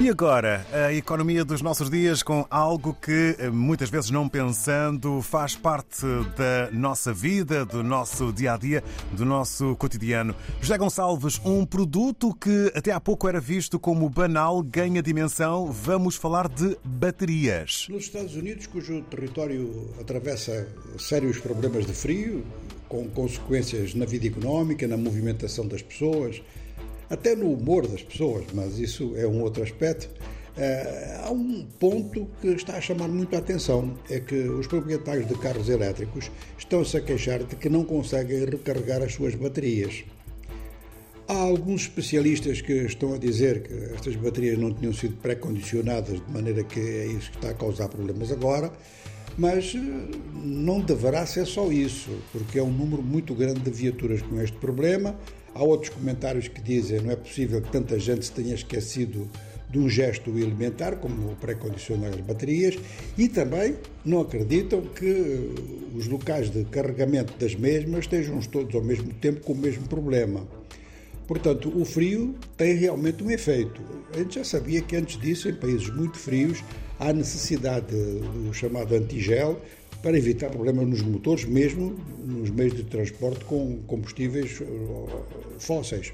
E agora, a economia dos nossos dias com algo que, eh, muitas vezes não pensando, faz parte da nossa vida, do nosso dia a dia, do nosso cotidiano. José Gonçalves, um produto que até há pouco era visto como banal, ganha dimensão. Vamos falar de baterias. Nos Estados Unidos, cujo território atravessa sérios problemas de frio, com consequências na vida económica, na movimentação das pessoas, até no humor das pessoas, mas isso é um outro aspecto. Uh, há um ponto que está a chamar muito a atenção: é que os proprietários de carros elétricos estão-se a queixar de que não conseguem recarregar as suas baterias. Há alguns especialistas que estão a dizer que estas baterias não tinham sido pré-condicionadas, de maneira que é isso que está a causar problemas agora, mas eh, não deverá ser só isso, porque é um número muito grande de viaturas com este problema Há outros comentários que dizem não é possível que tanta gente se tenha esquecido de um gesto elementar, como pré-condicionar as baterias, e também não acreditam que eh, os locais de carregamento das mesmas estejam todos ao mesmo tempo com o mesmo problema. Portanto, o frio tem realmente um efeito. A gente já sabia que antes disso, em países muito frios, há necessidade do chamado antigel, para evitar problemas nos motores, mesmo nos meios de transporte com combustíveis eh, fósseis.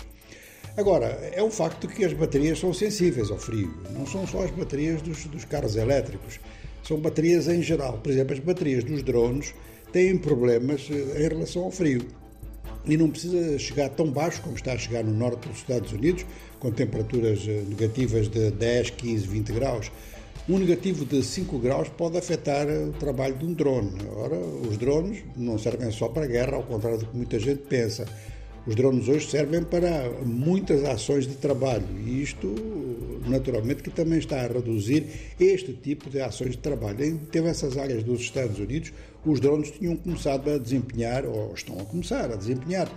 Agora, é um facto que as baterias são sensíveis ao frio. Não são só as baterias dos, dos carros elétricos, são baterias em geral. Por exemplo, as baterias dos drones têm problemas eh, em relação ao frio. E não precisa chegar tão baixo como está a chegar no norte dos Estados Unidos, com temperaturas eh, negativas de 10, 15, 20 graus um negativo de 5 graus pode afetar o trabalho de um drone. Ora, os drones não servem só para guerra, ao contrário do que muita gente pensa. Os drones hoje servem para muitas ações de trabalho e isto, naturalmente, que também está a reduzir este tipo de ações de trabalho. Em diversas áreas dos Estados Unidos, os drones tinham começado a desempenhar, ou estão a começar a desempenhar,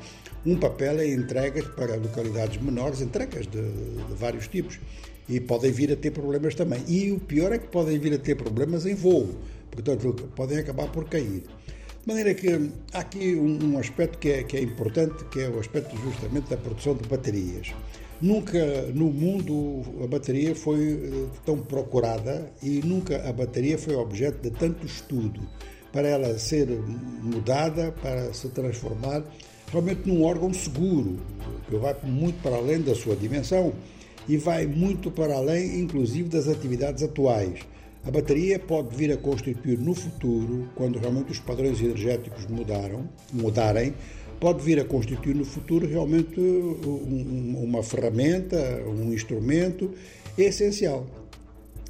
um papel em entregas para localidades menores, entregas de, de vários tipos e podem vir a ter problemas também. E o pior é que podem vir a ter problemas em voo, portanto, podem acabar por cair. De maneira que há aqui um, aspecto que é, que é importante, que é o aspecto justamente da produção de baterias. Nunca no mundo a bateria foi eh, tão procurada e nunca a bateria foi objeto de tanto estudo para ela ser mudada, para se transformar realmente num órgão seguro, que vai muito para além da sua dimensão e vai muito para além, inclusive, das atividades atuais. A bateria pode vir a constituir no futuro, quando realmente os padrões energéticos mudaram, mudarem, pode vir a constituir no futuro realmente uma ferramenta, um instrumento essencial.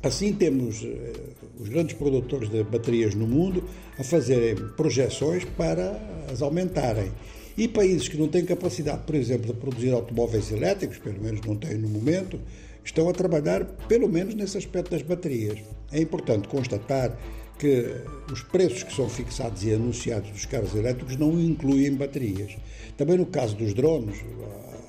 Assim, temos eh, os grandes produtores de baterias no mundo a fazerem projeções para as aumentarem. E países que não têm capacidade, por exemplo, de produzir automóveis elétricos, pelo menos não têm no momento, estão a trabalhar pelo menos nesse aspecto das baterias. É importante constatar que os preços que são fixados e anunciados dos carros elétricos não incluem baterias. Também no caso dos drones,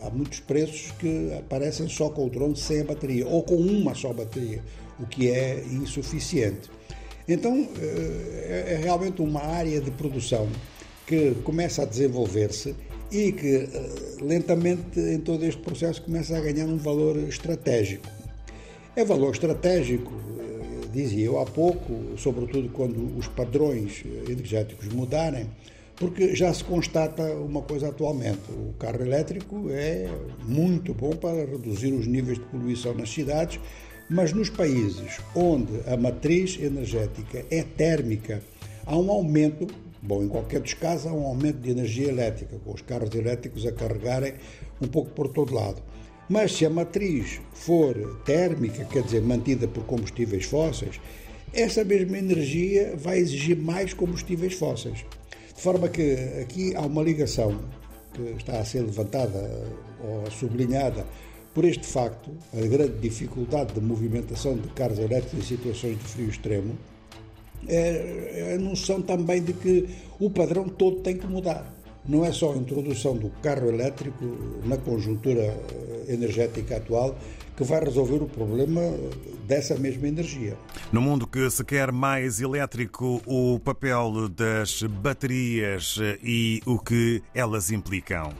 há muitos preços que aparecem só com o drone sem a bateria ou com uma só bateria, o que é insuficiente. Então, eh, é realmente uma área de produção que começa a desenvolver-se e que eh, lentamente em todo este processo começa a ganhar um valor estratégico. É valor estratégico, eh, dizia eu há pouco, sobretudo quando os padrões energéticos mudarem, porque já se constata uma coisa atualmente: o carro elétrico é muito bom para reduzir os níveis de poluição nas cidades, mas nos países onde a matriz energética é térmica, há um aumento Bom, em qualquer dos casos, há um aumento de energia elétrica, com os carros elétricos a carregarem um pouco por todo lado. Mas se a matriz for térmica, quer dizer, mantida por combustíveis fósseis, essa mesma energia vai exigir mais combustíveis fósseis. De forma que aqui há uma ligação que está a ser levantada ou sublinhada por este facto, a grande dificuldade de movimentação de carros elétricos em situações de frio extremo, é, é a noção também de que o padrão todo tem que mudar. Não é só a introdução do carro elétrico na conjuntura eh, energética atual que vai resolver o problema dessa mesma energia. No mundo que se quer mais elétrico, o papel das baterias e o que elas implicam.